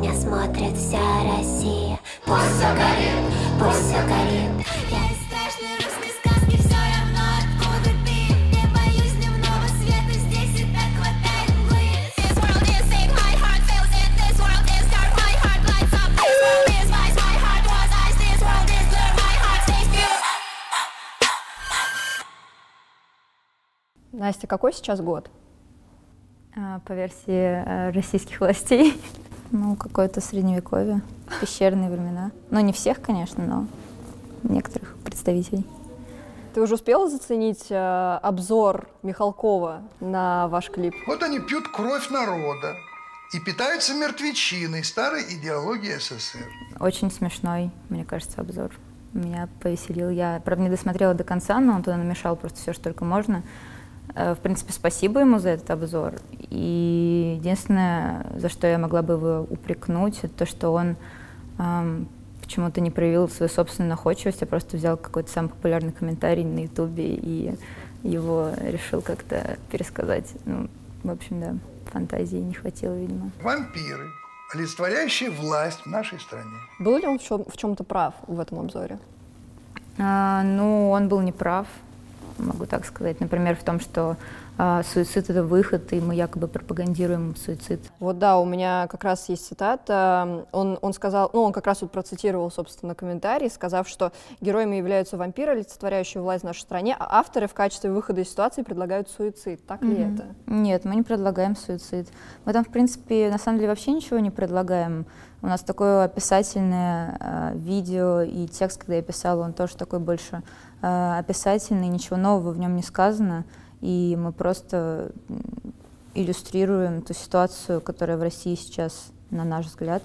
меня смотрит вся Россия. Пусть все горит, пусть все горит. Я из страшной русской сказки все равно откуда ты. Не боюсь дневного света, здесь и так хватает мглы. This world is sick, my heart feels it. This world is dark, my heart lights up. This world is vice, my heart was ice. This world is blur, my heart stays pure. Настя, какой сейчас год? А, По версии э, российских властей, ну, какое-то средневековье, пещерные времена. Ну, не всех, конечно, но некоторых представителей. Ты уже успела заценить э, обзор Михалкова на ваш клип? Вот они пьют кровь народа и питаются мертвечиной старой идеологии СССР. Очень смешной, мне кажется, обзор. Меня повеселил. Я, правда, не досмотрела до конца, но он туда намешал просто все, что только можно. Э, В принципе, спасибо ему за этот обзор. И единственное, за что я могла бы его упрекнуть, это то, что он ам, почему-то не проявил свою собственную находчивость, а просто взял какой-то самый популярный комментарий на Ютубе и его решил как-то пересказать. Ну, в общем, да, фантазии не хватило, видимо. Вампиры, олицетворяющие власть в нашей стране. Был ли он в, чем- в чем-то прав в этом обзоре? А, ну, он был неправ, могу так сказать. Например, в том, что а, суицид — это выход, и мы якобы пропагандируем суицид. Вот да, у меня как раз есть цитата. Он, он сказал, ну, он как раз вот процитировал, собственно, комментарий, сказав, что героями являются вампиры, олицетворяющие власть в нашей стране, а авторы в качестве выхода из ситуации предлагают суицид. Так ли Мгм. это? Нет, мы не предлагаем суицид. Мы там, в принципе, на самом деле вообще ничего не предлагаем. У нас такое описательное э, видео и текст, когда я писала, он тоже такой больше э, описательный, ничего нового в нем не сказано. И мы просто иллюстрируем ту ситуацию, которая в России сейчас, на наш взгляд.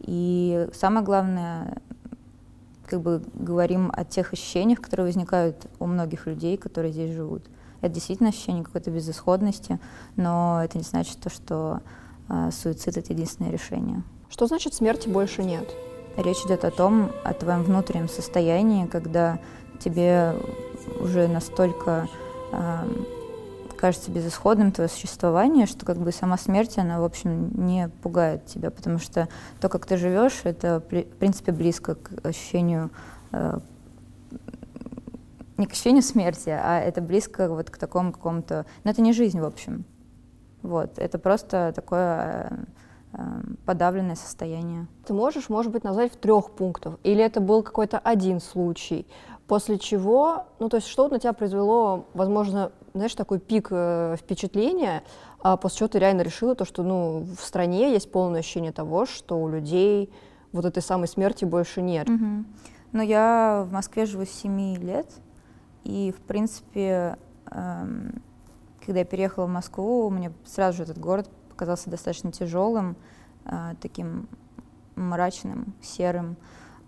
И самое главное, как бы говорим о тех ощущениях, которые возникают у многих людей, которые здесь живут. Это действительно ощущение какой-то безысходности, но это не значит то, что э, суицид это единственное решение. Что значит смерти больше нет? Речь идет о том, о твоем внутреннем состоянии, когда тебе уже настолько эм, кажется безысходным твое существование, что как бы сама смерть, она, в общем, не пугает тебя, потому что то, как ты живешь, это, в принципе, близко к ощущению э, не к ощущению смерти, а это близко вот к такому какому-то... Но это не жизнь, в общем. Вот. Это просто такое э, подавленное состояние. Ты можешь, может быть, назвать в трех пунктах? Или это был какой-то один случай? После чего, ну, то есть что на тебя произвело, возможно, знаешь, такой пик э, впечатления, а после чего ты реально решила то, что, ну, в стране есть полное ощущение того, что у людей вот этой самой смерти больше нет. Мгм. Но я в Москве живу с 7 лет, и, в принципе, эм, когда я переехала в Москву, мне сразу же этот город показался достаточно тяжелым, э, таким мрачным, серым.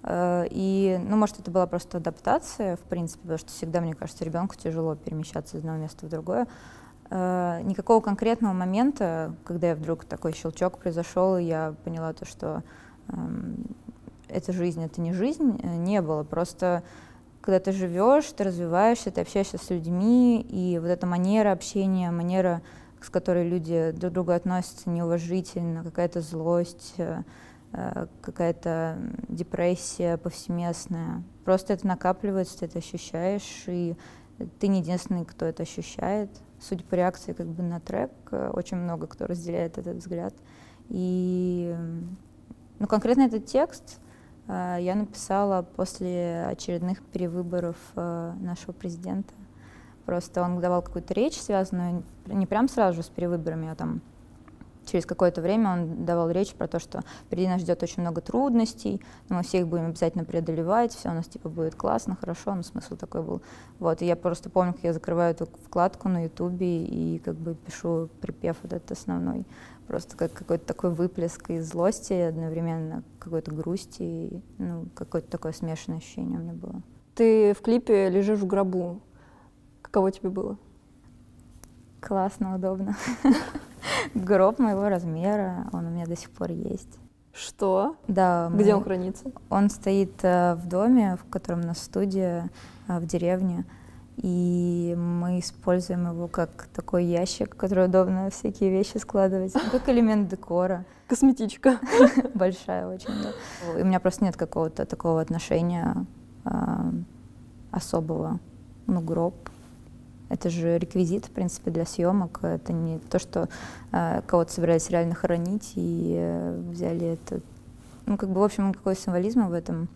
Э, И, ну, может, это была просто адаптация, в принципе, потому что всегда, мне кажется, ребенку тяжело перемещаться из одного места в другое. Э, Никакого конкретного момента, когда я вдруг такой щелчок произошел, и я поняла то, что эм, эта жизнь это не жизнь, не было. Просто когда ты живешь, ты развиваешься, ты общаешься с людьми, и вот эта манера общения, манера, с которой люди друг к другу относятся неуважительно, какая-то злость, э, э, какая-то депрессия повсеместная. Просто это накапливается, ты это ощущаешь, и ты не единственный, кто это ощущает. Судя по реакции как бы на трек, э, очень много кто разделяет этот взгляд. И ну, конкретно этот текст я написала после очередных перевыборов нашего президента. Просто он давал какую-то речь, связанную не прям сразу с перевыборами, а там через какое-то время он давал речь про то, что впереди нас ждет очень много трудностей, но мы все их будем обязательно преодолевать, все у нас типа будет классно, хорошо, ну смысл такой был. Вот, и я просто помню, как я закрываю эту вкладку на ютубе и как бы пишу припев вот этот основной. Просто как какой-то такой выплеск из злости, одновременно какой-то грусти, ну, какое-то такое смешанное ощущение у меня было. Ты в клипе лежишь в гробу. Каково тебе было? Классно, удобно. Гроб моего размера, он у меня до сих пор есть. Что? Да, Где мы- он хранится? Он стоит э, в доме, в котором у нас студия, э, в деревне. и мы используем его как такой ящик, который удобно всякие вещи складывать, как элемент декора. Косметичка. Большая очень, да. И у меня просто нет какого-то такого отношения а, особого. Ну, гроб. Это же реквизит, в принципе, для съемок. Это не то, что а, кого-то собирались реально хоронить и э, взяли это. Ну, как бы, в общем, никакого символизма в этом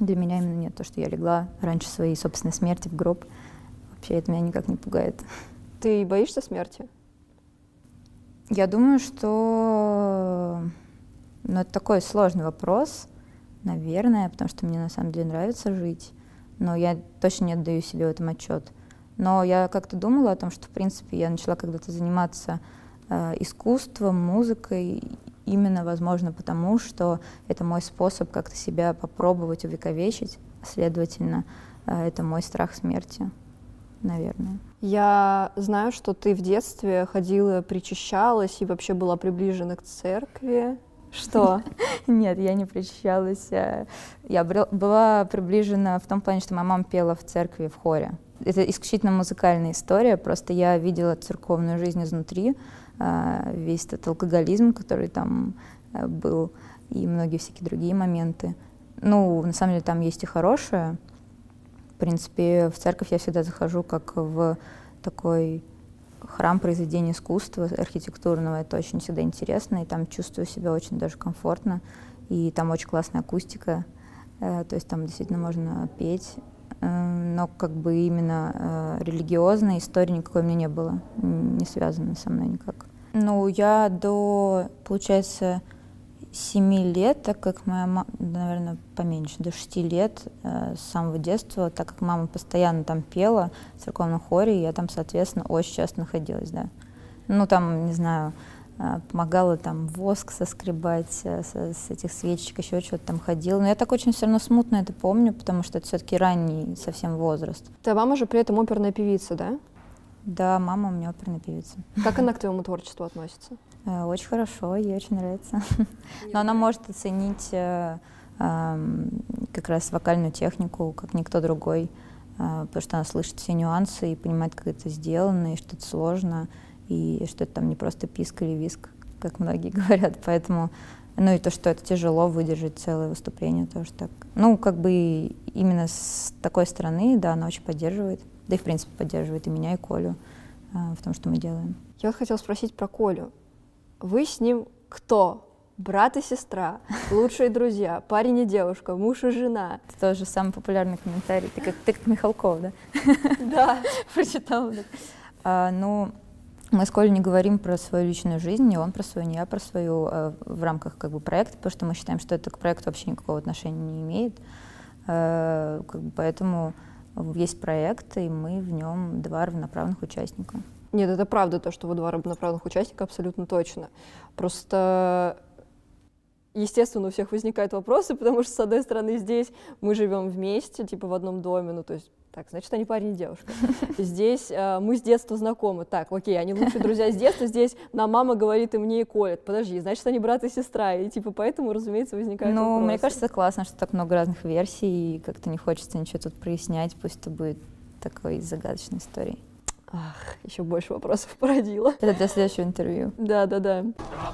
для меня именно нет. То, что я легла раньше своей собственной смерти в гроб. Вообще это меня никак не пугает. Ты боишься смерти? Я думаю, что ну, это такой сложный вопрос, наверное, потому что мне на самом деле нравится жить, но я точно не отдаю себе в этом отчет. Но я как-то думала о том, что, в принципе, я начала когда-то заниматься э, искусством, музыкой, именно, возможно, потому что это мой способ как-то себя попробовать увековечить, следовательно, э, это мой страх смерти наверное. Я знаю, что ты в детстве ходила, причащалась и вообще была приближена к церкви. Что? Нет, я не причащалась. Э, я была приближена в том плане, что моя мама пела в церкви в хоре. Это исключительно музыкальная история, просто я видела церковную жизнь изнутри, э, весь этот алкоголизм, который там э, был, и многие всякие другие моменты. Ну, на самом деле там есть и хорошее, принципе, в церковь я всегда захожу как в такой храм произведения искусства архитектурного. Это очень всегда интересно, и там чувствую себя очень даже комфортно. И там очень классная акустика, э, то есть там действительно можно петь. Э, но как бы именно э, религиозной истории никакой у меня не было, не связано со мной никак. Ну, я до, получается, семи лет, так как моя мама, наверное, поменьше, до шести лет э, с самого детства, так как мама постоянно там пела в церковном хоре, я там, соответственно, очень часто находилась, да. Ну, там, не знаю, помогала там воск соскребать э, с, с этих свечек, еще что-то там ходила. Но я так очень все равно смутно это помню, потому что это все-таки ранний совсем возраст. Твоя мама же при этом оперная певица, да? Да, мама у меня оперная певица. Как она к твоему творчеству относится? Э, очень хорошо, ей очень нравится. Но она может оценить э, как раз вокальную технику, как никто другой, потому что она слышит все нюансы и понимает, как это сделано, и что это сложно, и что это там не просто писк или виск, как многие говорят. Поэтому, ну и то, что это тяжело выдержать целое выступление, тоже так. Ну, как бы именно с такой стороны, да, она очень поддерживает, да и в принципе поддерживает и меня, и Колю в том, что мы делаем. Я вот хотела спросить про Колю. Вы с ним кто? Брат и сестра, лучшие друзья, парень и девушка, муж и жена. Это тоже самый популярный комментарий. Ты как, ты как Михалков, да? Да. Прочитала. А, ну, мы с Колей не говорим про свою личную жизнь, не он про свою, не я про свою а, в рамках как бы проекта, потому что мы считаем, что это к проекту вообще никакого отношения не имеет. А, как бы, поэтому есть проект, и мы в нем два равноправных участника. Нет, это правда, то, что вы два равноправных участника, абсолютно точно. Просто естественно, у всех возникают вопросы, потому что, с одной стороны, здесь мы живем вместе, типа в одном доме, ну, то есть, так, значит, они парень и девушка. Здесь э, мы с детства знакомы. Так, окей, они лучшие друзья с детства, здесь нам мама говорит и мне и колет. Подожди, значит, они брат и сестра. И, типа, поэтому, разумеется, возникают ну, вопросы. мне кажется, классно, что так много разных версий, и как-то не хочется ничего тут прояснять, пусть это будет такой загадочной историей. Ах, еще больше вопросов породила. Это для следующего интервью. Да, да, да.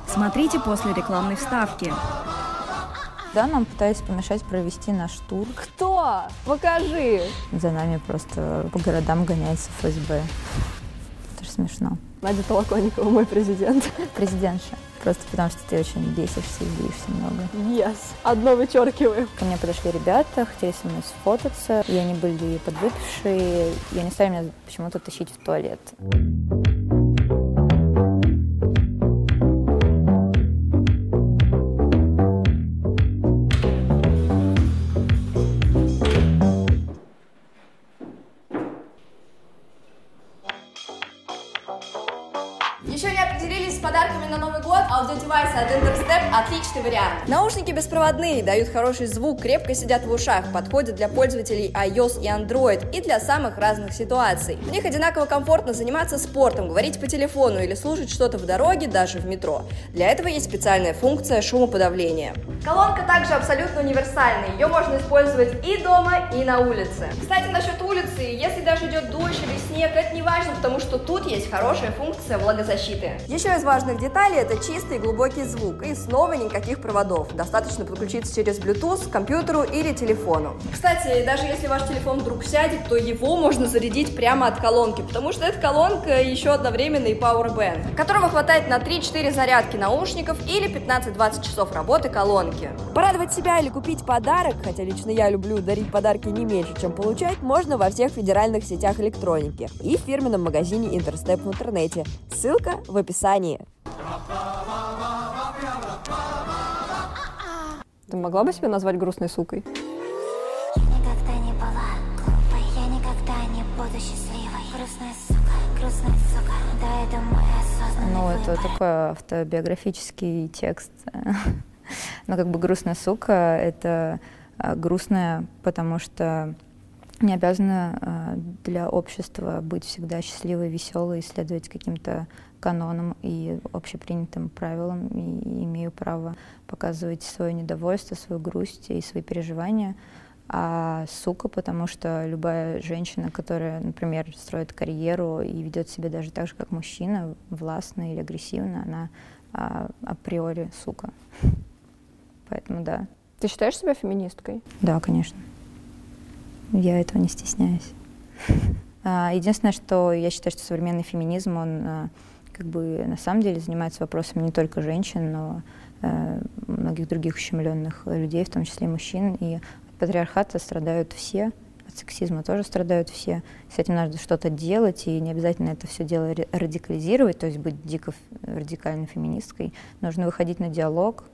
Смотрите после рекламной вставки. Да, нам пытались помешать провести наш тур. Кто? Покажи! За нами просто по городам гоняется ФСБ. Это же смешно. Надя Толоконникова, мой президент. Президентша. Просто потому что ты очень бесишься и злишься много. Yes. Одно вычеркиваем. Ко мне подошли ребята, хотели со мной сфотаться, и они были подвыпившие, и они стали меня почему-то тащить в туалет. Наушники беспроводные, дают хороший звук, крепко сидят в ушах, подходят для пользователей iOS и Android и для самых разных ситуаций. В них одинаково комфортно заниматься спортом, говорить по телефону или слушать что-то в дороге, даже в метро. Для этого есть специальная функция шумоподавления. Колонка также абсолютно универсальная, ее можно использовать и дома, и на улице. Кстати, насчет улицы, если даже идет дождь или снег, это не важно, потому что тут есть хорошая функция влагозащиты. Еще из важных деталей это чистый и глубокий звук, и снова никаких проводов. Достаточно подключиться через Bluetooth к компьютеру или телефону. Кстати, даже если ваш телефон вдруг сядет, то его можно зарядить прямо от колонки, потому что эта колонка еще одновременный Powerbank, которого хватает на 3-4 зарядки наушников или 15-20 часов работы колонки. Порадовать себя или купить подарок, хотя лично я люблю дарить подарки не меньше, чем получать, можно во всех федеральных сетях электроники и в фирменном магазине Интерстеп в интернете. Ссылка в описании. Ты могла бы себя назвать грустной сукой? Я никогда не была глупой, я никогда не буду счастливой. Грустная сука, грустная сука, да, это мой осознанный Ну, это выбор. такой автобиографический текст. Но как бы грустная сука — это а, грустная, потому что не обязана а, для общества быть всегда счастливой, веселой, следовать каким-то канонам и общепринятым правилам, и имею право показывать свое недовольство, свою грусть и свои переживания. А сука, потому что любая женщина, которая, например, строит карьеру и ведет себя даже так же, как мужчина, властно или агрессивно, она а, априори сука. Поэтому да. Ты считаешь себя феминисткой? Да, конечно. Я этого не стесняюсь. А, Единственное, что я считаю, что современный феминизм, он а, как бы на самом деле занимается вопросами не только женщин, но э, многих других ущемленных людей, в том числе и мужчин. И от патриархата страдают все, от сексизма тоже страдают все. С этим надо что-то делать, и не обязательно это все дело ра- радикализировать, то есть быть дико радикальной феминисткой. Нужно выходить на диалог,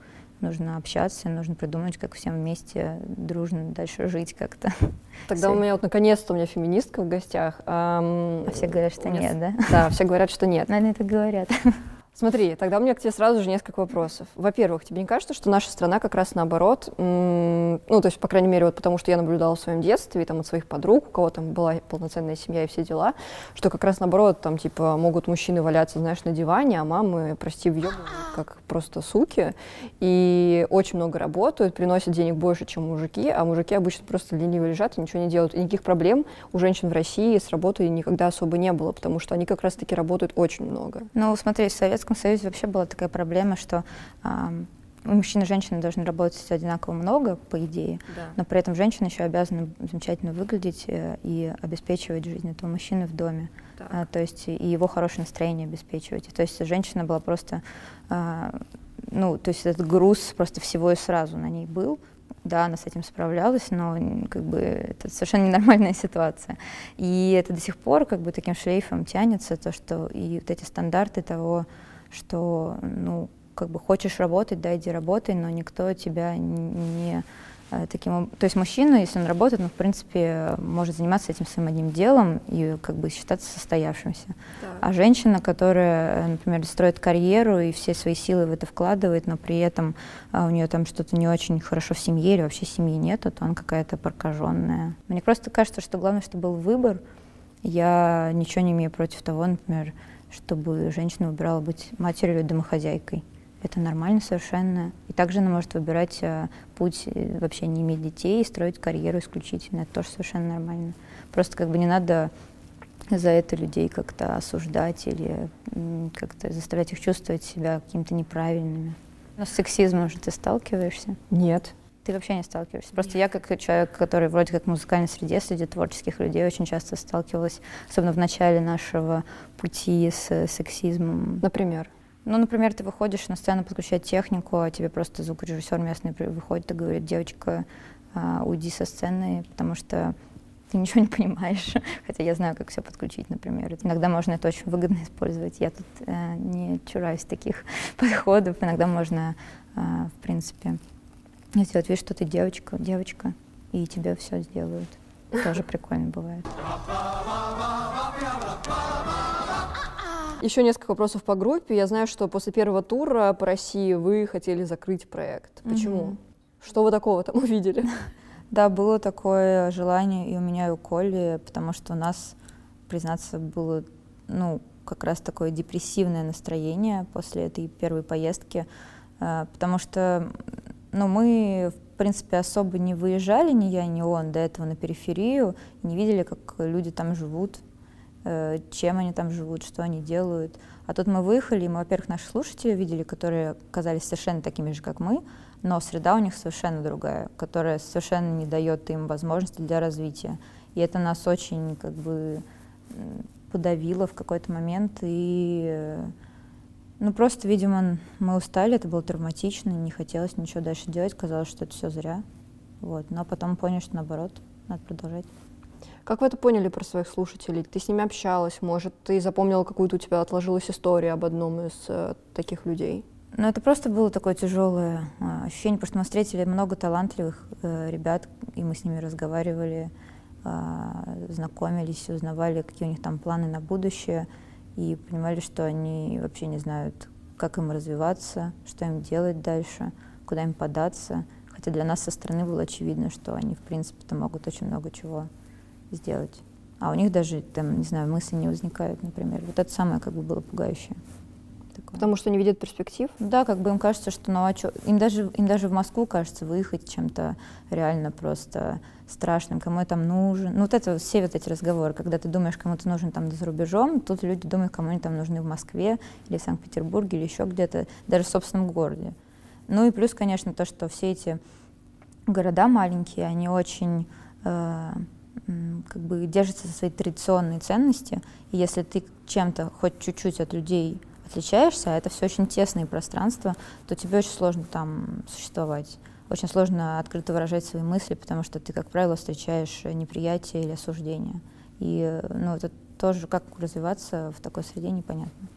нужно общаться, нужно придумать, как всем вместе дружно дальше жить как-то. Тогда у меня вот наконец-то у меня феминистка в гостях. Ам, А все говорят, что нет, да? Да, все говорят, что нет. Наверное, это говорят. Смотри, тогда у меня к тебе сразу же несколько вопросов. Во-первых, тебе не кажется, что наша страна как раз наоборот, ну, то есть, по крайней мере, вот потому что я наблюдала в своем детстве, и там от своих подруг, у кого там была полноценная семья и все дела, что как раз наоборот, там, типа, могут мужчины валяться, знаешь, на диване, а мамы, прости, въебывают, как просто суки, и очень много работают, приносят денег больше, чем мужики, а мужики обычно просто лениво лежат и ничего не делают. И никаких проблем у женщин в России с работой никогда особо не было, потому что они как раз-таки работают очень много. Ну, смотри, в Советском Союзе вообще была такая проблема, что ам, у мужчин и женщины должны работать одинаково много, по идее, но при этом женщина еще обязана замечательно выглядеть э, и обеспечивать жизнь этого мужчины в доме. Так. А, то есть и его хорошее настроение обеспечивать. То есть женщина была просто, а, ну, то есть этот груз просто всего и сразу на ней был. Да, она с этим справлялась, но как бы это совершенно ненормальная ситуация. И это до сих пор как бы таким шлейфом тянется, то, что и вот эти стандарты того, что, ну, как бы хочешь работать, да, иди работай, но никто тебя не э, таким То есть мужчина, если он работает, он, в принципе, может заниматься этим своим одним делом и как бы считаться состоявшимся. А женщина, которая, э, например, строит карьеру и все свои силы в это вкладывает, но при этом а, у нее там что-то не очень хорошо в семье или вообще семьи нету, то она какая-то прокаженная. Мне просто кажется, что главное, чтобы был выбор. Я ничего не имею против того, например, чтобы женщина выбирала быть матерью или домохозяйкой. Это нормально совершенно. И также она может выбирать а, путь э, вообще не иметь детей и строить карьеру исключительно. Это тоже совершенно нормально. Просто как бы не надо за это людей как-то осуждать или как-то заставлять их чувствовать себя какими-то неправильными. Но с сексизмом же ты сталкиваешься? Нет. Ты вообще не сталкиваешься. Просто я как человек, который вроде как в музыкальной среде, среди творческих людей, очень часто сталкивалась, особенно в начале нашего пути с э, сексизмом. Например. Ну, например, ты выходишь на сцену подключать технику, а тебе просто звукорежиссер местный выходит и говорит, девочка, а, уйди со сцены, потому что ты ничего не понимаешь. Хотя я знаю, как все подключить, например. Иногда можно это очень выгодно использовать. Я тут э, не чураюсь таких подходов. Иногда можно, э, в принципе, сделать вид, что ты девочка, девочка, и тебе все сделают. Тоже прикольно бывает. Еще несколько вопросов по группе. Я знаю, что после первого тура по России вы хотели закрыть проект. Почему? Мгм. Что вы такого там увидели? Да, было такое желание и у меня, и у Коли, потому что у нас, признаться, было, ну, как раз такое депрессивное настроение после этой первой поездки, э, потому что, ну, мы, в принципе, особо не выезжали, ни я, ни он, до этого на периферию, не видели, как люди там живут, э, чем они там живут, что они делают. А тут мы выехали, и мы, во-первых, наших слушателей видели, которые казались совершенно такими же, как мы, но среда у них совершенно другая, которая совершенно не дает им возможности для развития. И это нас очень как бы подавило в какой-то момент, и ну просто, видимо, мы устали, это было травматично, не хотелось ничего дальше делать, казалось, что это все зря. Вот. Но потом поняли, что наоборот, надо продолжать. Как вы это поняли про своих слушателей? Ты с ними общалась, может, ты запомнила какую-то у тебя отложилась историю об одном из э, таких людей? Ну, это просто было такое тяжелое э, ощущение, потому что мы встретили много талантливых э, ребят, и мы с ними разговаривали, э, знакомились, узнавали, какие у них там планы на будущее, и понимали, что они вообще не знают, как им развиваться, что им делать дальше, куда им податься. Хотя для нас со стороны было очевидно, что они, в принципе-то, могут очень много чего сделать. А у них даже, там, не знаю, мысли не возникают, например. Вот это самое как бы было пугающее. Такое. Потому что не видят перспектив? Да, как бы им кажется, что ну а чё? Им даже, им даже в Москву кажется выехать чем-то реально просто страшным, кому я там нужен. Ну вот это все вот эти разговоры, когда ты думаешь, кому ты нужен там за рубежом, тут люди думают, кому они там нужны в Москве или в Санкт-Петербурге или еще где-то, даже в собственном городе. Ну и плюс, конечно, то, что все эти города маленькие, они очень э, как бы держится за свои традиционные ценности, и если ты чем-то хоть чуть-чуть от людей отличаешься, а это все очень тесные пространства, то тебе очень сложно там существовать. Очень сложно открыто выражать свои мысли, потому что ты, как правило, встречаешь неприятие или осуждение. И ну, это тоже, как развиваться в такой среде, непонятно.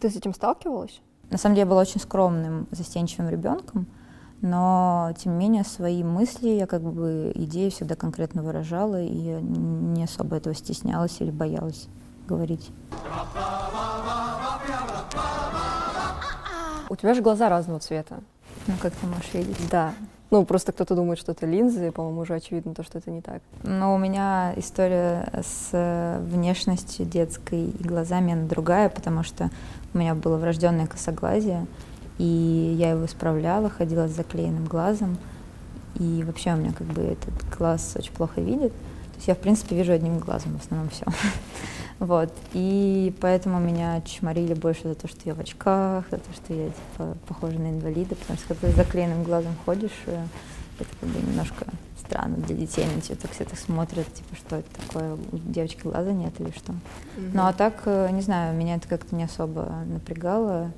Ты с этим сталкивалась? На самом деле я была очень скромным, застенчивым ребенком, но тем не менее свои мысли я как бы идеи всегда конкретно выражала и не особо этого стеснялась или боялась говорить. У тебя же глаза разного цвета. Ну, как ты можешь видеть? Да. Ну, просто кто-то думает, что это линзы, и, по-моему, уже очевидно то, что это не так. Но у меня история с внешностью детской и глазами она другая, потому что у меня было врожденное косоглазие, и я его исправляла, ходила с заклеенным глазом. И вообще у меня как бы этот глаз очень плохо видит. То есть я, в принципе, вижу одним глазом в основном все. Вот. И поэтому меня чморили больше за то, что я в очках, за то, что я типа похожа на инвалида, потому что когда ты с заклеенным глазом ходишь, э, это как бы немножко странно для детей, на тебя так все так смотрят, типа, что это такое, у девочки глаза нет или что. Mm-hmm. Ну а так, э, не знаю, меня это как-то не особо напрягало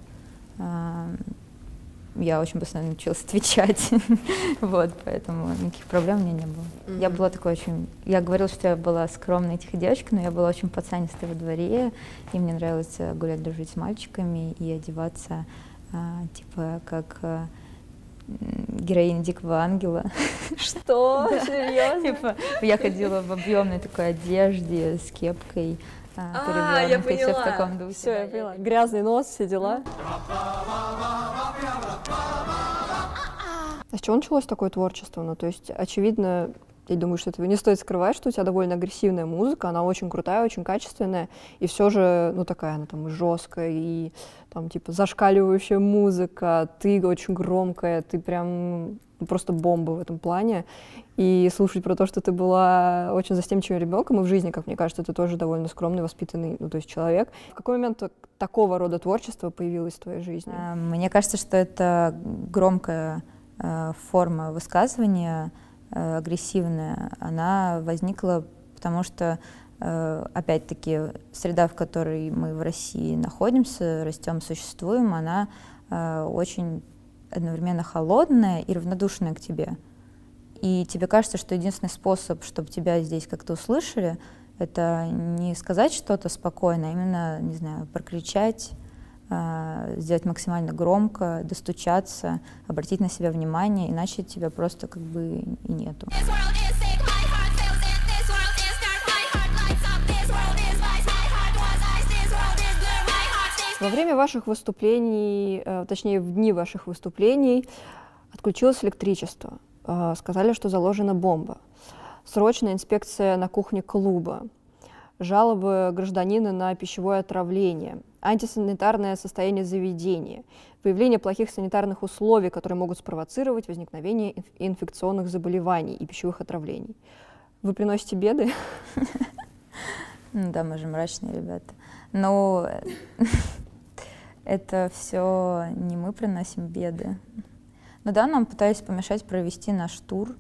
я очень быстро научилась отвечать, вот, поэтому никаких проблем у меня не было. Mm-hmm. Я была такой очень, я говорила, что я была скромной тихой девочкой, но я была очень пацанистой во дворе, и мне нравилось э, гулять, дружить с мальчиками и одеваться, а, типа, как а, героиня Дикого Ангела. Что? Серьезно? Типа, я ходила в объемной такой одежде с кепкой, а, я поняла. Все в таком духе. Все, я поняла. Грязный нос, все дела. А с чего началось такое творчество? Ну, то есть, очевидно, я думаю, что этого не стоит скрывать, что у тебя довольно агрессивная музыка, она очень крутая, очень качественная, и все же, ну, такая она там жесткая и там, типа, зашкаливающая музыка, ты очень громкая, ты прям ну, просто бомба в этом плане. И слушать про то, что ты была очень застенчивым ребенком, и в жизни, как мне кажется, ты тоже довольно скромный, воспитанный, ну, то есть человек. В какой момент такого рода творчество появилось в твоей жизни? Э, мне кажется, что это громкая форма высказывания, э, агрессивная. Она возникла потому что опять-таки, среда, в которой мы в России находимся, растем, существуем, она очень одновременно холодная и равнодушная к тебе. И тебе кажется, что единственный способ, чтобы тебя здесь как-то услышали, это не сказать что-то спокойно, а именно, не знаю, прокричать, сделать максимально громко, достучаться, обратить на себя внимание, иначе тебя просто как бы и нету. Во время ваших выступлений, э, точнее, в дни ваших выступлений отключилось электричество. Э, сказали, что заложена бомба. Срочная инспекция на кухне клуба. Жалобы гражданина на пищевое отравление. Антисанитарное состояние заведения, выявление плохих санитарных условий, которые могут спровоцировать возникновение инф- инфекционных заболеваний и пищевых отравлений. Вы приносите беды? Да, мы же мрачные ребята. Но это все не мы приносим беды. Ну да, нам пытались помешать провести наш тур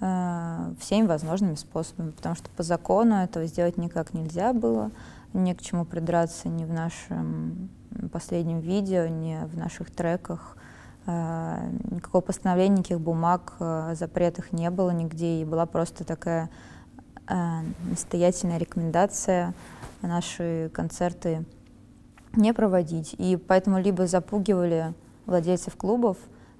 э, всеми возможными способами, потому что по закону этого сделать никак нельзя было, ни к чему придраться ни в нашем последнем видео, ни в наших треках. Э, никакого постановления, никаких бумаг о запретах не было нигде, и была просто такая э, настоятельная рекомендация наши концерты не проводить. И поэтому либо запугивали владельцев клубов,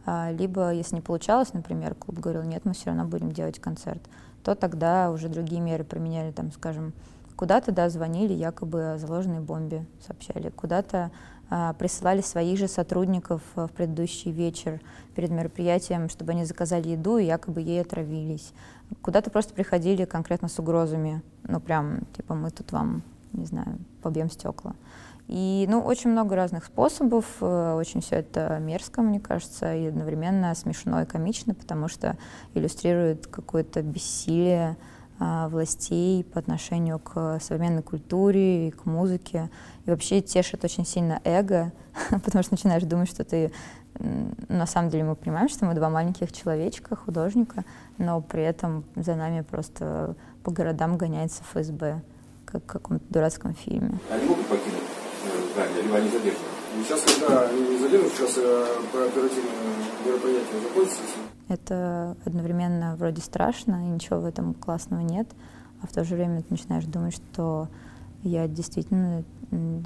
либо, если не получалось, например, клуб говорил, нет, мы все равно будем делать концерт, то тогда уже другие меры применяли, там, скажем, куда-то, да, звонили якобы о заложенной бомбе, сообщали, куда-то а, присылали своих же сотрудников в предыдущий вечер перед мероприятием, чтобы они заказали еду и якобы ей отравились. Куда-то просто приходили конкретно с угрозами, ну прям, типа, мы тут вам, не знаю, побьем стекла. И, ну, очень много разных способов, э, очень все это мерзко, мне кажется, и одновременно смешно и комично, потому что иллюстрирует какое-то бессилие властей по отношению к современной культуре и к музыке. И вообще тешит очень сильно эго, потому что начинаешь думать, что ты... На самом деле мы понимаем, что мы два маленьких человечка, художника, но при этом за нами просто по городам гоняется ФСБ, как в каком-то дурацком фильме. Они могут покинуть э, здание, либо они задержаны? Сейчас, когда они не задержат, сейчас э, по оперативному мероприятию закончится, это одновременно вроде страшно, и ничего в этом классного нет, а в то же время ты начинаешь думать, что я действительно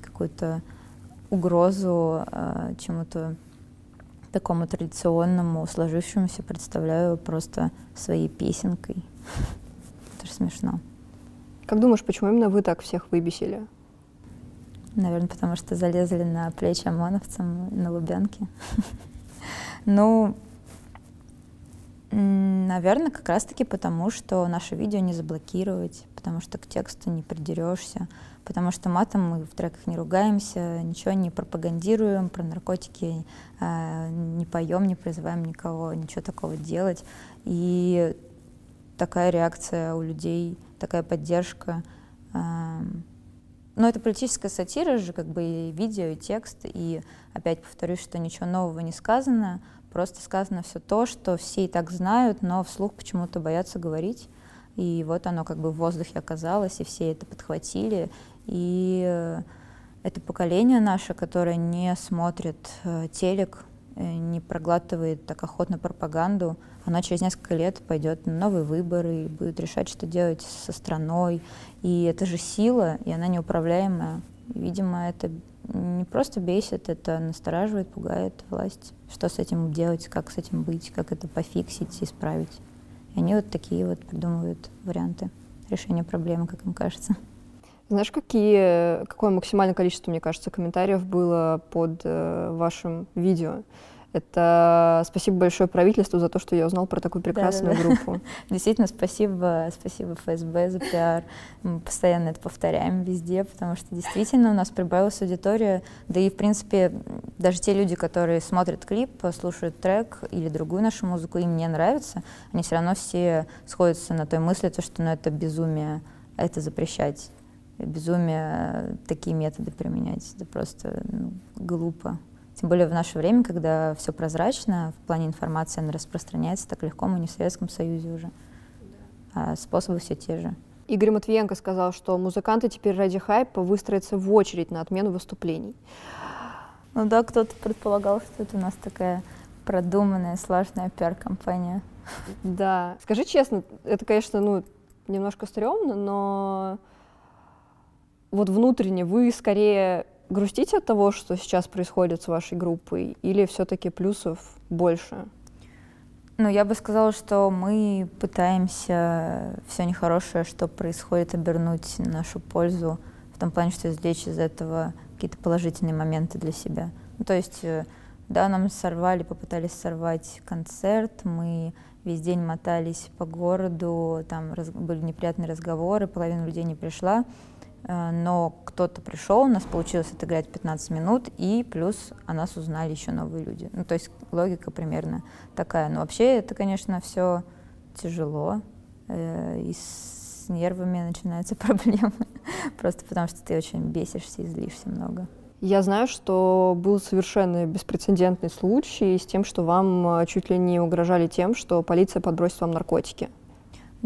какую-то угрозу э, чему-то такому традиционному, сложившемуся представляю просто своей песенкой. Это же смешно. Как думаешь, почему именно вы так всех выбесили? Наверное, потому что залезли на плечи ОМОНовцам на Лубянке. Ну, Наверное, как раз-таки потому, что наше видео не заблокировать, потому что к тексту не придерешься, потому что матом мы в треках не ругаемся, ничего не пропагандируем, про наркотики э, не поем, не призываем никого ничего такого делать. И такая реакция у людей, такая поддержка. Но это политическая сатира же, как бы и видео, и текст. И опять повторюсь, что ничего нового не сказано, Просто сказано все то, что все и так знают, но вслух почему-то боятся говорить. И вот оно как бы в воздухе оказалось, и все это подхватили. И э, это поколение наше, которое не смотрит э, телек, не проглатывает так охотно пропаганду, оно через несколько лет пойдет на новые выборы и будет решать, что делать со страной. И это же сила, и она неуправляемая. Видимо, это не просто бесит, это настораживает, пугает власть. Что с этим делать, как с этим быть, как это пофиксить, исправить. И они вот такие вот придумывают варианты решения проблемы, как им кажется. Знаешь, какие, какое максимальное количество, мне кажется, комментариев было под э, вашим видео? Это спасибо большое правительству за то, что я узнал про такую прекрасную да, да, да. группу. Действительно, спасибо, спасибо ФСБ за пиар. Мы постоянно это повторяем везде, потому что действительно у нас прибавилась аудитория. Да и, в принципе, даже те люди, которые смотрят клип, слушают трек или другую нашу музыку, им не нравится, они все равно все сходятся на той мысли, то, что ну, это безумие, это запрещать. Безумие такие методы применять. Это просто ну, глупо. Тем более в наше время, когда все прозрачно, в плане информации она распространяется так легко, мы не в Советском Союзе уже. А способы все те же. Игорь Матвиенко сказал, что музыканты теперь ради хайпа выстроятся в очередь на отмену выступлений. Ну да, кто-то предполагал, что это у нас такая продуманная, сложная пиар-компания. Да. Скажи честно, это, конечно, ну, немножко стрёмно, но вот внутренне вы скорее грустите от того, что сейчас происходит с вашей группой, или все-таки плюсов больше? Ну, я бы сказала, что мы пытаемся все нехорошее, что происходит, обернуть на нашу пользу, в том плане, что извлечь из этого какие-то положительные моменты для себя. Ну, то есть, э, да, нам сорвали, попытались сорвать концерт, мы весь день мотались по городу, там раз, были неприятные разговоры, половина людей не пришла, но кто-то пришел, у нас получилось отыграть 15 минут, и плюс о нас узнали еще новые люди. Ну, то есть логика примерно такая. Но вообще это, конечно, все тяжело, э, и с нервами начинаются проблемы, просто потому что ты очень бесишься и злишься много. Я знаю, что был совершенно беспрецедентный случай с тем, что вам э, чуть ли не угрожали тем, что полиция подбросит вам наркотики.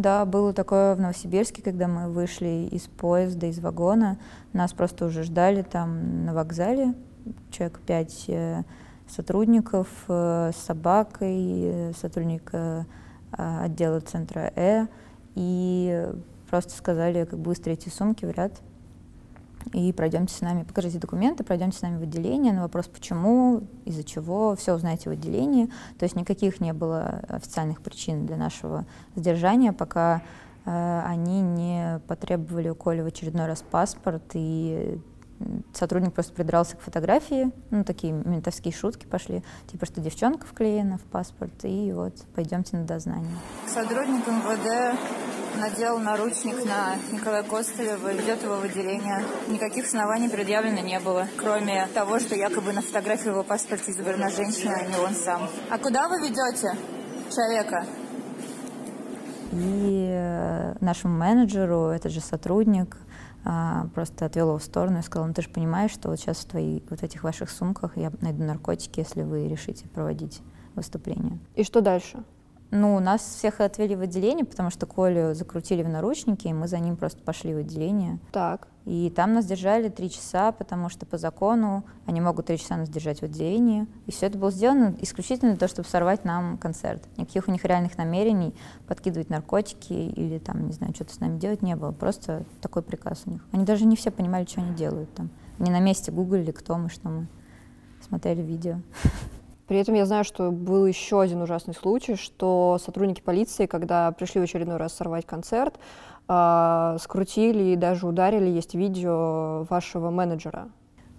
Да, было такое в Новосибирске, когда мы вышли из поезда, из вагона. Нас просто уже ждали там на вокзале. Человек пять э, сотрудников э, с собакой, сотрудник отдела центра Э. И просто сказали, как быстро эти сумки в ряд и пройдемте с нами, покажите документы, пройдемте с нами в отделение на вопрос, почему, из-за чего, все узнаете в отделении. То есть никаких не было официальных причин для нашего задержания, пока э, они не потребовали у Коли в очередной раз паспорт, и сотрудник просто придрался к фотографии, ну, такие ментовские шутки пошли, типа, что девчонка вклеена в паспорт, и вот, пойдемте на дознание. Сотрудник МВД надел наручник на Николая Костылева, ведет его в отделение. Никаких оснований предъявлено не было, кроме того, что якобы на фотографии его паспорте изображена женщина, а не он сам. А куда вы ведете человека? И э, нашему менеджеру, этот же сотрудник, а, просто отвел его в сторону и сказал, ну ты же понимаешь, что вот сейчас в твоих вот этих ваших сумках я найду наркотики, если вы решите проводить выступление. И что дальше? Ну, нас всех отвели в отделение, потому что Колю закрутили в наручники, и мы за ним просто пошли в отделение. Так. И там нас держали три часа, потому что по закону они могут три часа нас держать в отделении. И все это было сделано исключительно для того, чтобы сорвать нам концерт. Никаких у них реальных намерений подкидывать наркотики или там, не знаю, что-то с нами делать не было. Просто такой приказ у них. Они даже не все понимали, что они делают там. Они на месте гуглили, кто мы, что мы. Смотрели видео. При этом я знаю, что был еще один ужасный случай, что сотрудники полиции, когда пришли в очередной раз сорвать концерт, э, скрутили и даже ударили, есть видео вашего менеджера.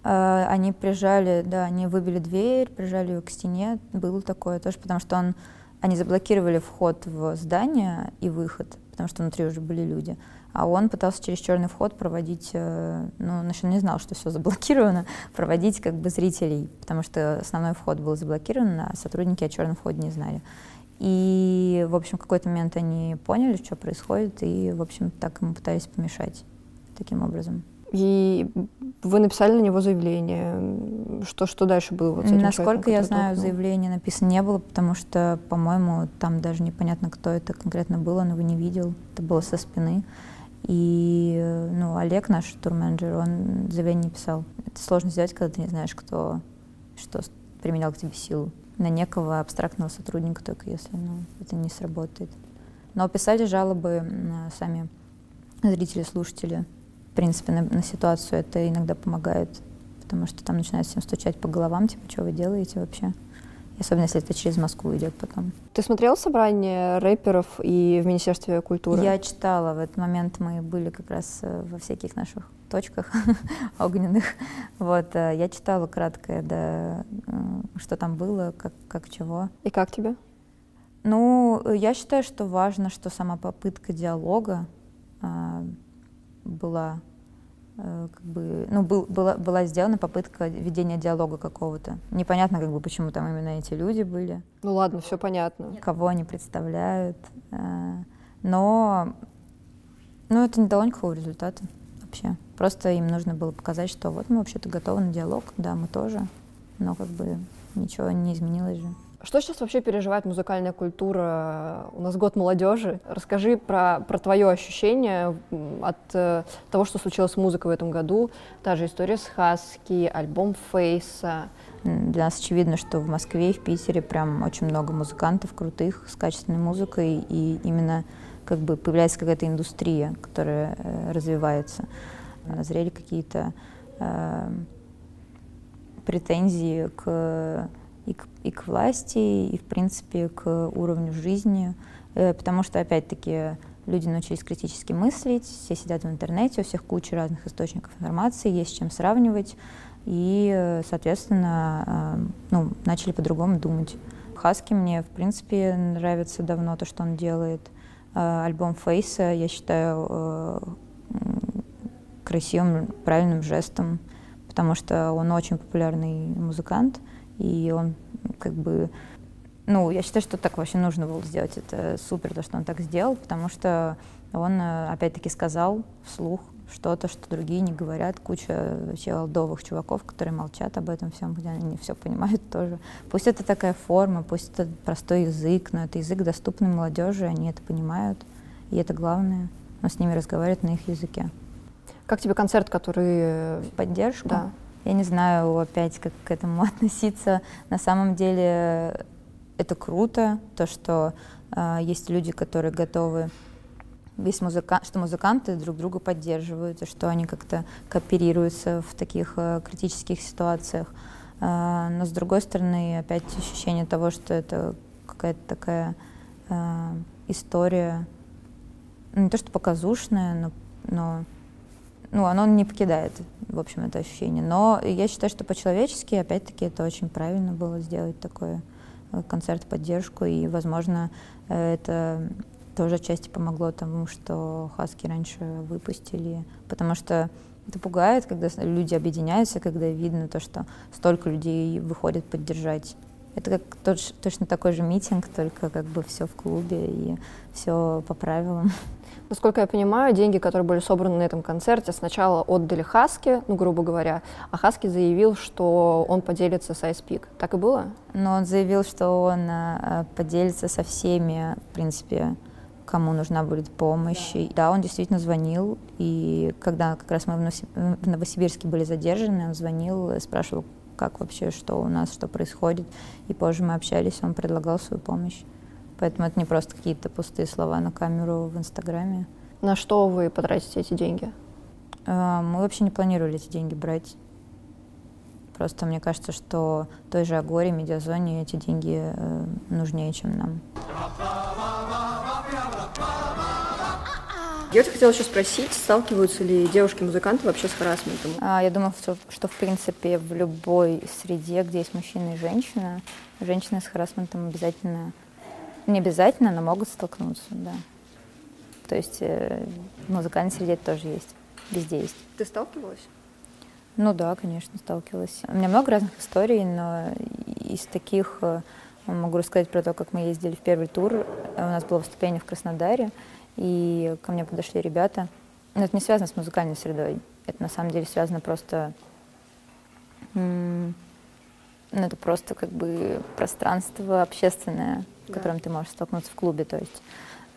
Э, они прижали, да, они выбили дверь, прижали ее к стене. Было такое тоже, потому что он, они заблокировали вход в здание и выход, потому что внутри уже были люди. А он пытался через черный вход проводить, э, ну, он еще не знал, что все заблокировано, проводить как бы зрителей, потому что основной вход был заблокирован, а сотрудники о черном входе не знали. И, в общем, в какой-то момент они поняли, что происходит, и, в общем, так ему пытались помешать таким образом. И вы написали на него заявление. Что, что дальше было вот с этим Насколько я знаю, заявление написано не было, потому что, по-моему, там даже непонятно, кто это конкретно был, он его не видел. Это было со спины. И ну, Олег, наш турменеджер, он заявление не писал. Это сложно сделать, когда ты не знаешь, кто что применял к тебе силу. На некого абстрактного сотрудника только если ну, это не сработает. Но писали жалобы сами зрители, слушатели. В принципе, на, на ситуацию это иногда помогает, потому что там начинают всем стучать по головам, типа, что вы делаете вообще особенно если это через Москву идет потом. Ты смотрел собрание рэперов и в Министерстве культуры? Я читала. В этот момент мы были как раз э, во всяких наших точках огненных. Вот, э, я читала краткое, да, э, что там было, как, как чего. И как тебе? Ну, я считаю, что важно, что сама попытка диалога э, была как бы, ну, был, была, была сделана попытка ведения диалога какого-то. Непонятно, как бы, почему там именно эти люди были. Ну ладно, все понятно. Кого они представляют. Э, но ну, это не дало никакого результата вообще. Просто им нужно было показать, что вот мы вообще-то готовы на диалог, да, мы тоже, но как бы ничего не изменилось же. Что сейчас вообще переживает музыкальная культура? У нас год молодежи. Расскажи про, про твое ощущение от э, того, что случилось с музыкой в этом году. Та же история с Хаски, альбом Фейса. Для нас очевидно, что в Москве и в Питере прям очень много музыкантов крутых с качественной музыкой, и именно как бы появляется какая-то индустрия, которая э, развивается. Назрели какие-то э, претензии к и к, и к власти, и, в принципе, к уровню жизни, э, потому что, опять-таки, люди научились критически мыслить, все сидят в интернете, у всех куча разных источников информации, есть с чем сравнивать, и, соответственно, э, ну, начали по-другому думать. Хаски мне, в принципе, нравится давно то, что он делает. Э, альбом Фейса, я считаю, красивым, правильным жестом, потому что он очень популярный музыкант, и он как бы ну, я считаю, что так вообще нужно было сделать. Это супер, то, что он так сделал, потому что он, э, опять-таки, сказал вслух что-то, что другие не говорят. Куча вообще олдовых чуваков, которые молчат об этом всем, где они не все понимают тоже. Пусть это такая форма, пусть это простой язык, но это язык доступный молодежи, они это понимают. И это главное. Он с ними разговаривает на их языке. Как тебе концерт, который... В поддержку? Да. Я не знаю опять, как к этому относиться. На самом деле это круто, то, что э, есть люди, которые готовы есть музыка, что музыканты друг друга поддерживают, и что они как-то кооперируются в таких э, критических ситуациях. Э, но с другой стороны, опять ощущение того, что это какая-то такая э, история, ну, не то что показушная, но, но ну, оно не покидает, в общем, это ощущение. Но я считаю, что по-человечески, опять-таки, это очень правильно было сделать такое э, концерт поддержку, и, возможно, э, это тоже отчасти помогло тому, что Хаски раньше выпустили, потому что это пугает, когда люди объединяются, когда видно то, что столько людей выходит поддержать. Это как точ, точно такой же митинг, только как бы все в клубе и все по правилам. Насколько я понимаю, деньги, которые были собраны на этом концерте, сначала отдали Хаски, ну, грубо говоря, а Хаски заявил, что он поделится с Ice Так и было? Но он заявил, что он э, поделится со всеми, в принципе, кому нужна будет помощь. Да. да, он действительно звонил, и когда как раз мы в Новосибирске были задержаны, он звонил, спрашивал, как вообще, что у нас, что происходит. И позже мы общались, он предлагал свою помощь. Поэтому это не просто какие-то пустые слова на камеру в Инстаграме. На что вы потратите эти деньги? А, мы вообще не планировали эти деньги брать. Просто мне кажется, что той же Агоре, Медиазоне эти деньги э, нужнее, чем нам. Я хотела еще спросить, сталкиваются ли девушки-музыканты вообще с харасментом? А, я думаю, что, что, в принципе, в любой среде, где есть мужчина и женщина, женщины с харасментом обязательно, не обязательно, но могут столкнуться, да. То есть э, в музыкальной среде это тоже есть, везде есть. Ты сталкивалась? Ну да, конечно, сталкивалась. У меня много разных историй, но из таких э, могу рассказать про то, как мы ездили в первый тур. У нас было выступление в Краснодаре, и ко мне подошли ребята. Но это не связано с музыкальной средой. Это на самом деле связано просто... Ну, это просто как бы пространство общественное, в котором ты можешь столкнуться в клубе. То есть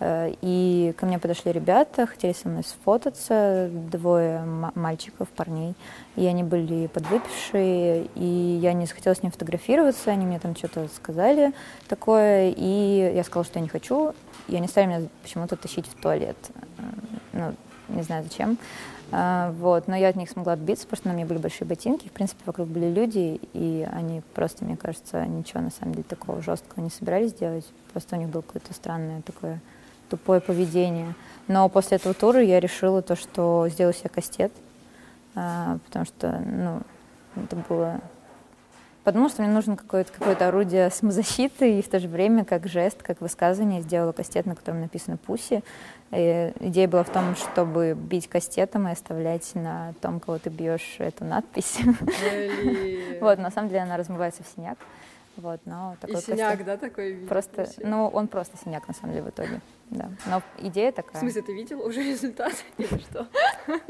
и ко мне подошли ребята, хотели со мной сфотаться, двое мальчиков, парней. И они были подвыпившие, и я не захотела с ним фотографироваться, они мне там что-то сказали такое, и я сказала, что я не хочу, и они стали меня почему-то тащить в туалет. Э, ну, не знаю зачем. А, вот. Но я от них смогла отбиться, потому что на мне были большие ботинки. В принципе, вокруг были люди, и они просто, мне кажется, ничего на самом деле такого жесткого не собирались делать. Просто у них было какое-то странное такое тупое поведение. Но после этого тура я решила то, что сделаю себе кастет, а, потому что, ну, это было... Подумала, что мне нужно какое-то какое орудие самозащиты, и в то же время, как жест, как высказывание, сделала кастет, на котором написано «Пуси». И идея была в том, чтобы бить кастетом и оставлять на том, кого ты бьешь, эту надпись. Вот, на самом деле она размывается в синяк. Вот, но такой и синяк, костюм. да, такой вид? Просто, ну, он просто синяк, на самом деле, в итоге, да. Но идея такая. В смысле, ты видел уже результат или что?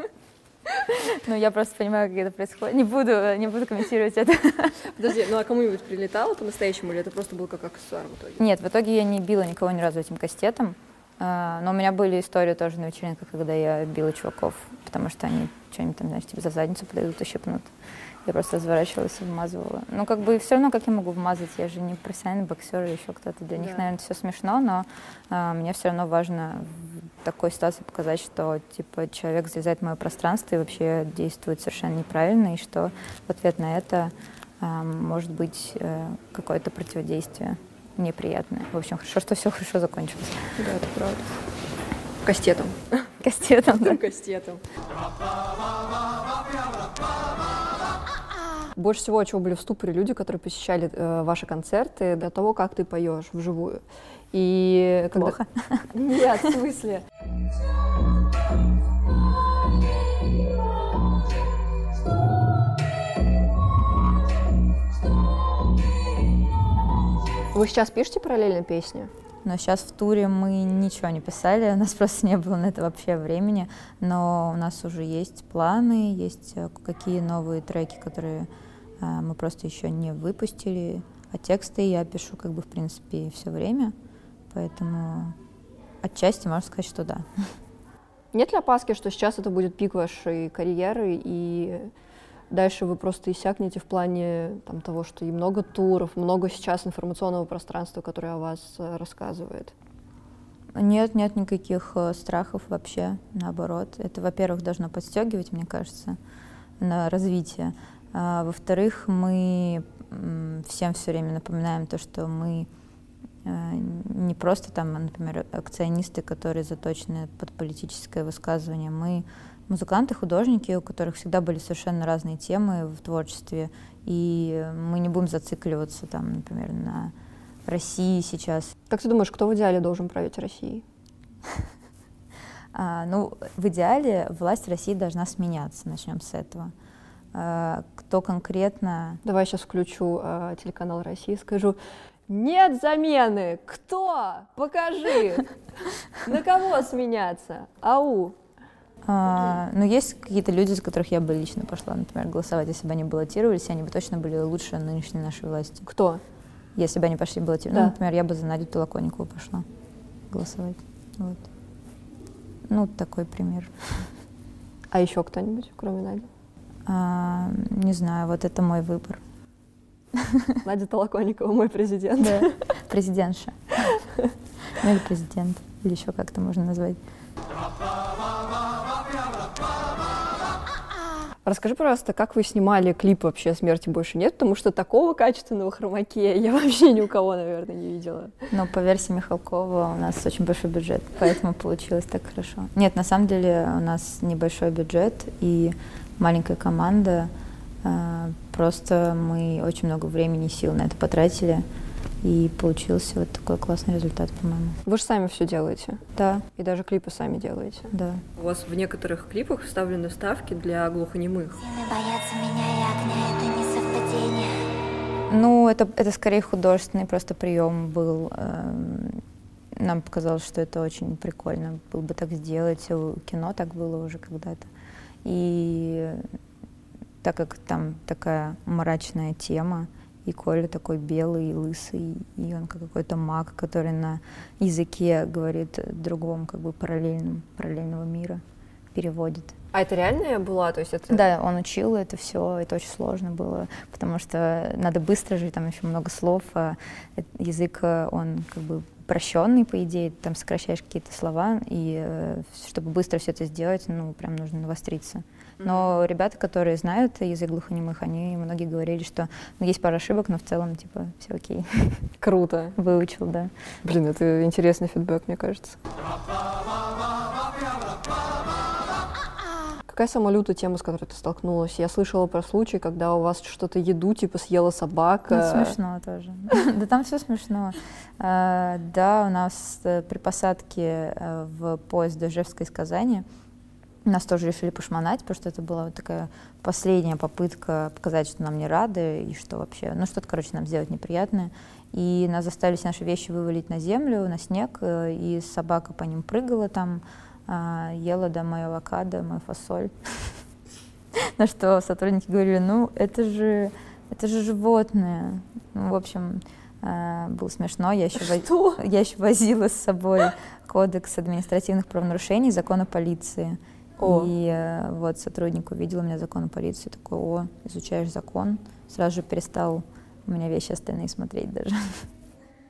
Ну, я просто понимаю, как это происходит. Не буду, не буду комментировать это. Подожди, ну а кому-нибудь прилетало по-настоящему, или это просто был как аксессуар в итоге? Нет, в итоге я не била никого ни разу этим кастетом. А, но у меня были истории тоже на вечеринках, когда я била чуваков, потому что они что-нибудь там, знаешь, тебе за задницу подойдут и щепнут. Я просто разворачивалась и вмазывала. Ну, как бы все равно, как я могу вмазать, я же не профессиональный боксер или еще кто-то. Для да. них, наверное, все смешно, но а, мне все равно важно в такой ситуации показать, что типа человек залезает в мое пространство и вообще действует совершенно неправильно, и что в ответ на это а, может быть а, какое-то противодействие неприятное. В общем, хорошо, что все хорошо закончилось. Да, это правда. Кастетом. Кастетом, да. Кастетом. Больше всего, чего были в ступоре люди, которые посещали э, ваши концерты до того, как ты поешь вживую. И когда... Нет, в смысле? Вы сейчас пишете параллельно песни? Но сейчас в туре мы ничего не писали, у нас просто не было на это вообще времени. Но у нас уже есть планы, есть э, какие новые треки, которые э, мы просто еще не выпустили. А тексты я пишу как бы в принципе все время, поэтому отчасти можно сказать, что да. Нет ли опаски, что сейчас это будет пик вашей карьеры, и дальше вы просто иссякнете в плане там, того, что и много туров, много сейчас информационного пространства, которое о вас э, рассказывает? Нет, нет никаких э, страхов вообще, наоборот. Это, во-первых, должно подстегивать, мне кажется, на развитие. А, во-вторых, мы всем все время напоминаем то, что мы э, не просто там, например, акционисты, которые заточены под политическое высказывание. Мы музыканты, художники, у которых всегда были совершенно разные темы в творчестве, и мы не будем зацикливаться там, например, на России сейчас. Как ты думаешь, кто в идеале должен править Россией? А, ну, в идеале власть России должна сменяться, начнем с этого. А, кто конкретно... Давай сейчас включу а, телеканал России, скажу, нет замены, кто? Покажи, на кого сменяться? Ау, а, но есть какие-то люди, за которых я бы лично пошла, например, голосовать, если бы они баллотировались, они бы точно были лучше нынешней нашей власти. Кто? Если бы они пошли баллотировать. Да. Ну, например, я бы за Надю Толоконникову пошла голосовать. Вот. Ну, такой пример. А еще кто-нибудь, кроме Нади? А, не знаю, вот это мой выбор. Надя Толоконникова, мой президент. Да, президентша. Ну или президент, или еще как-то можно назвать. Расскажи, пожалуйста, как вы снимали клип вообще «Смерти больше нет», потому что такого качественного хромаке я вообще ни у кого, наверное, не видела. Но по версии Михалкова у нас очень большой бюджет, поэтому получилось так хорошо. Нет, на самом деле у нас небольшой бюджет и маленькая команда. а, Просто мы очень много времени и сил на это потратили. И получился вот такой классный результат, по-моему. Вы же сами все делаете. Да, И даже клипы сами делаете. да. У вас в некоторых клипах вставлены вставки для глухонемых. Боятся меня и огня, это не совпадение. Ну, это, это скорее художественный просто прием был. Эм, Нам показалось, что это очень прикольно было бы так сделать. У кино так было уже когда-то. И так как там такая мрачная тема, и Коля такой белый, лысый, и он как какой-то маг, который на языке говорит другом, как бы параллельном, параллельного мира, переводит. А это реальная была? То есть это... Да, он учил это все, это очень сложно было, потому что надо быстро жить, там еще много слов, а язык, э, он как бы упрощенный, по идее, там сокращаешь какие-то слова, и э, чтобы быстро все это сделать, ну, прям нужно навостриться. Но ребята, которые знают язык глухонемых, они многие говорили, что ну, есть пара ошибок, но в целом, типа, все окей, Круто. выучил, да. Блин, это интересный фидбэк, мне кажется. Какая самая лютая тема, с которой ты столкнулась? Я слышала про случай, когда у вас что-то еду, типа, съела собака. Ну, смешно тоже. Да там все смешно. А, Да, у нас э, при посадке э, в поезд до Ижевска из Казани нас тоже решили пошмонать, потому что это была вот такая последняя попытка показать, что нам не рады и что вообще, ну что-то, короче, нам сделать неприятное. И нас заставили все наши вещи вывалить на землю, на снег, э, и собака по ним прыгала там, а, ела, да, мою авокадо, мою фасоль. На что сотрудники говорили, ну, это же, это же животное. Ну, в общем, э, было смешно. Я еще, я еще возила с собой кодекс административных правонарушений, закон о полиции. О. И э, вот сотрудник увидел у меня закон о полиции, такой, о, изучаешь закон. Сразу же перестал у меня вещи остальные смотреть даже.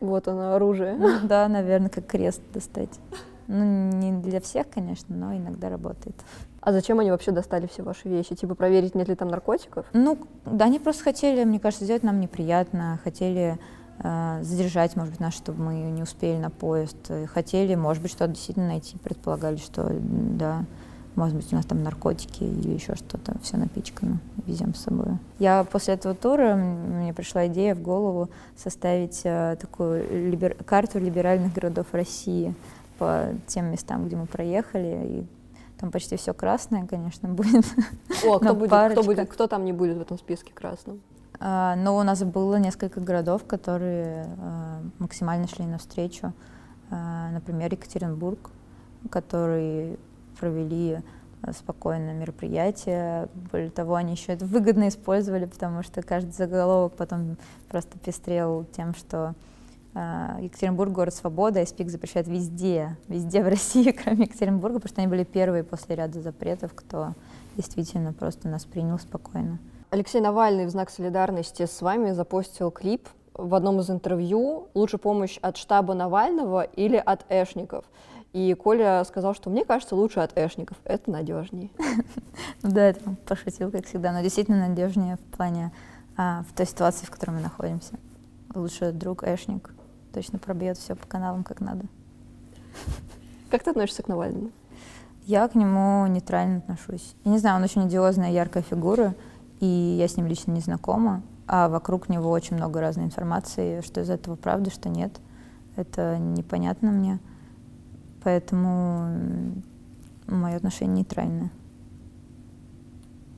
Вот оно, оружие. Ну да, наверное, как крест достать. Ну, не для всех, конечно, но иногда работает. А зачем они вообще достали все ваши вещи? Типа проверить, нет ли там наркотиков? Ну, да, они просто хотели, мне кажется, сделать нам неприятно, хотели э, задержать, может быть, нас, чтобы мы не успели на поезд, хотели, может быть, что-то действительно найти, предполагали, что, да, может быть, у нас там наркотики или еще что-то, все напичкано, везем с собой. Я после этого тура, мне пришла идея в голову составить э, такую либер- карту либеральных городов России по тем местам, где мы проехали, и Там почти все красное, конечно, будет. О, кто Но будет, кто будет, кто там не будет в этом списке красном? А, Но у нас было несколько городов, которые а, максимально шли навстречу. А, Например, Екатеринбург, который провели а, спокойно мероприятие. Более того, они еще это выгодно использовали, потому что каждый заголовок потом просто пестрел тем, что а, Екатеринбург город свободы, а СПИК запрещает везде, везде в России, кроме Екатеринбурга, потому что они были первые после ряда запретов, кто действительно просто нас принял спокойно. Алексей Навальный в знак солидарности с вами запостил клип в одном из интервью «Лучше помощь от штаба Навального или от эшников?» И Коля сказал, что мне кажется, лучше от эшников. Это надежнее. Ну да, это пошутил, как всегда, но действительно надежнее в плане а, в той ситуации, в которой мы находимся. Лучше друг Эшник точно пробьет все по каналам как надо. Как ты относишься к Навальному? Я к нему нейтрально отношусь. Я не знаю, он очень одиозная, яркая фигура, и я с ним лично не знакома, а вокруг него очень много разной информации, что из этого правда, что нет. Это непонятно мне, поэтому мое отношение нейтральное.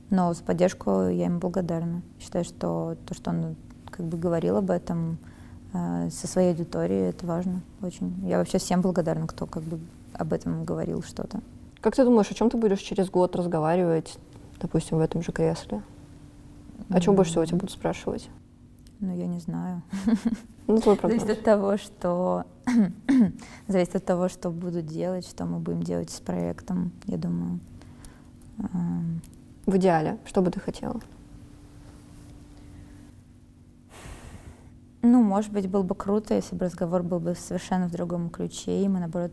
Но за поддержку я ему благодарна. Считаю, что то, что он как бы говорил об этом э, со своей аудиторией, это важно очень. Я вообще всем благодарна, кто как бы об этом говорил что-то. Как ты думаешь, о чем ты будешь через год разговаривать, допустим, в этом же кресле? О чем больше всего тебя будут спрашивать? Ну, я не знаю. Ну, твой прогноз. Зависит от того, что... Зависит от того, что буду делать, что мы будем делать с проектом, я думаю. Эм, В идеале, что бы ты хотела? Ну, может быть, было бы круто, если бы разговор был бы совершенно в другом ключе, и мы, наоборот,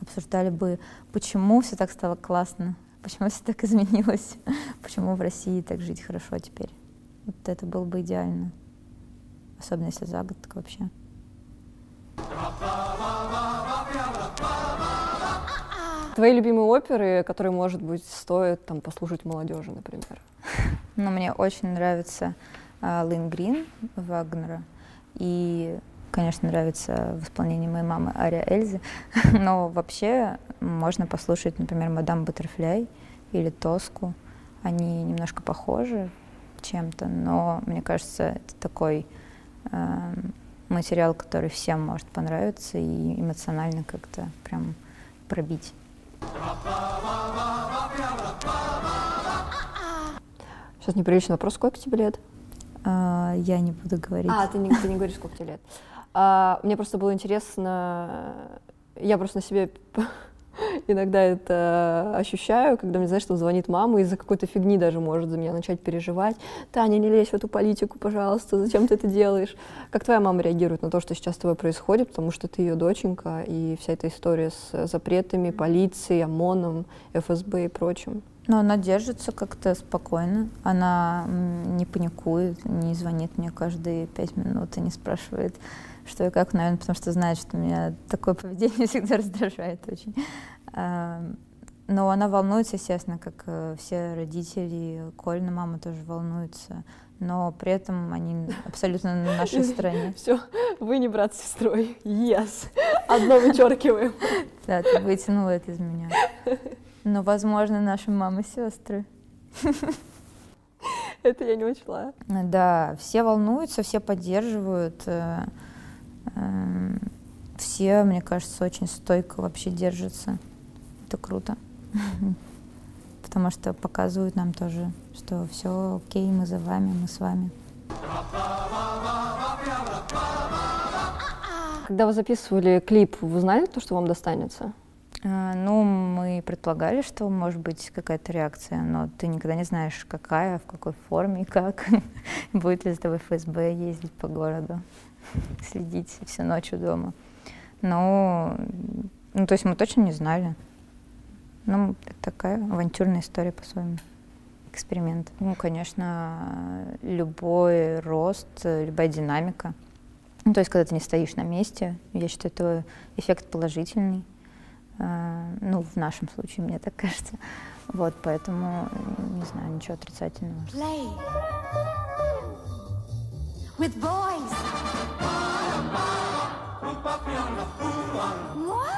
обсуждали бы, почему все так стало классно, почему все так изменилось, почему в России так жить хорошо теперь. Вот это было бы идеально. Особенно если за год, так вообще. Твои любимые оперы, которые, может быть, стоит там послушать молодежи, например? Но мне очень нравится а, Лин Грин Вагнера. И, конечно, нравится в исполнении моей мамы Ария Эльзы. Но вообще можно послушать, например, Мадам Баттерфляй или Тоску. Они немножко похожи чем-то, но мне кажется, это такой материал, который всем может понравиться и эмоционально как-то прям пробить. Сейчас неприличный вопрос. Сколько тебе лет? А, я не буду говорить. А, ты не, ты не говоришь, сколько тебе лет. А, мне просто было интересно, я просто на себе иногда это ощущаю, когда мне, знаешь, что звонит мама из-за какой-то фигни даже может за меня начать переживать. Таня, не лезь в эту политику, пожалуйста, зачем ты это делаешь? Как твоя мама реагирует на то, что сейчас с тобой происходит, потому что ты ее доченька, и вся эта история с запретами, полицией, ОМОНом, ФСБ и прочим? Но она держится как-то спокойно. Она не паникует, не звонит мне каждые пять минут и не спрашивает, что и как, наверное, потому что знает, что меня такое поведение всегда раздражает очень. Но она волнуется, естественно, как э, все родители. Кольна мама тоже волнуется. Но при этом они абсолютно на нашей стороне. Все, вы не брат с сестрой. Yes. Одно вычеркиваем. Да, ты вытянула это из меня. Но, возможно, наши мамы сестры. Это я не учла. Да, все волнуются, все поддерживают. Эм, Все, мне кажется, очень стойко вообще держатся. Это круто. Потому что показывают нам тоже, что все окей, мы за вами, мы с вами. Когда вы записывали клип, вы знали то, что вам достанется? А, Ну, мы предполагали, что может быть какая-то реакция, но ты никогда не знаешь, какая, в какой форме и как. Будет ли за тобой ФСБ ездить по городу, следить всю ночь у дома. Но, ну, то есть мы точно не знали. Ну, это такая авантюрная история по-своему. Эксперимент. Ну, конечно, любой рост, любая динамика. Ну, то есть, когда ты не стоишь на месте, я считаю, это эффект положительный. А, Ну, в нашем случае, мне так кажется. Вот, поэтому, не знаю, ничего отрицательного. Play with boys. Moi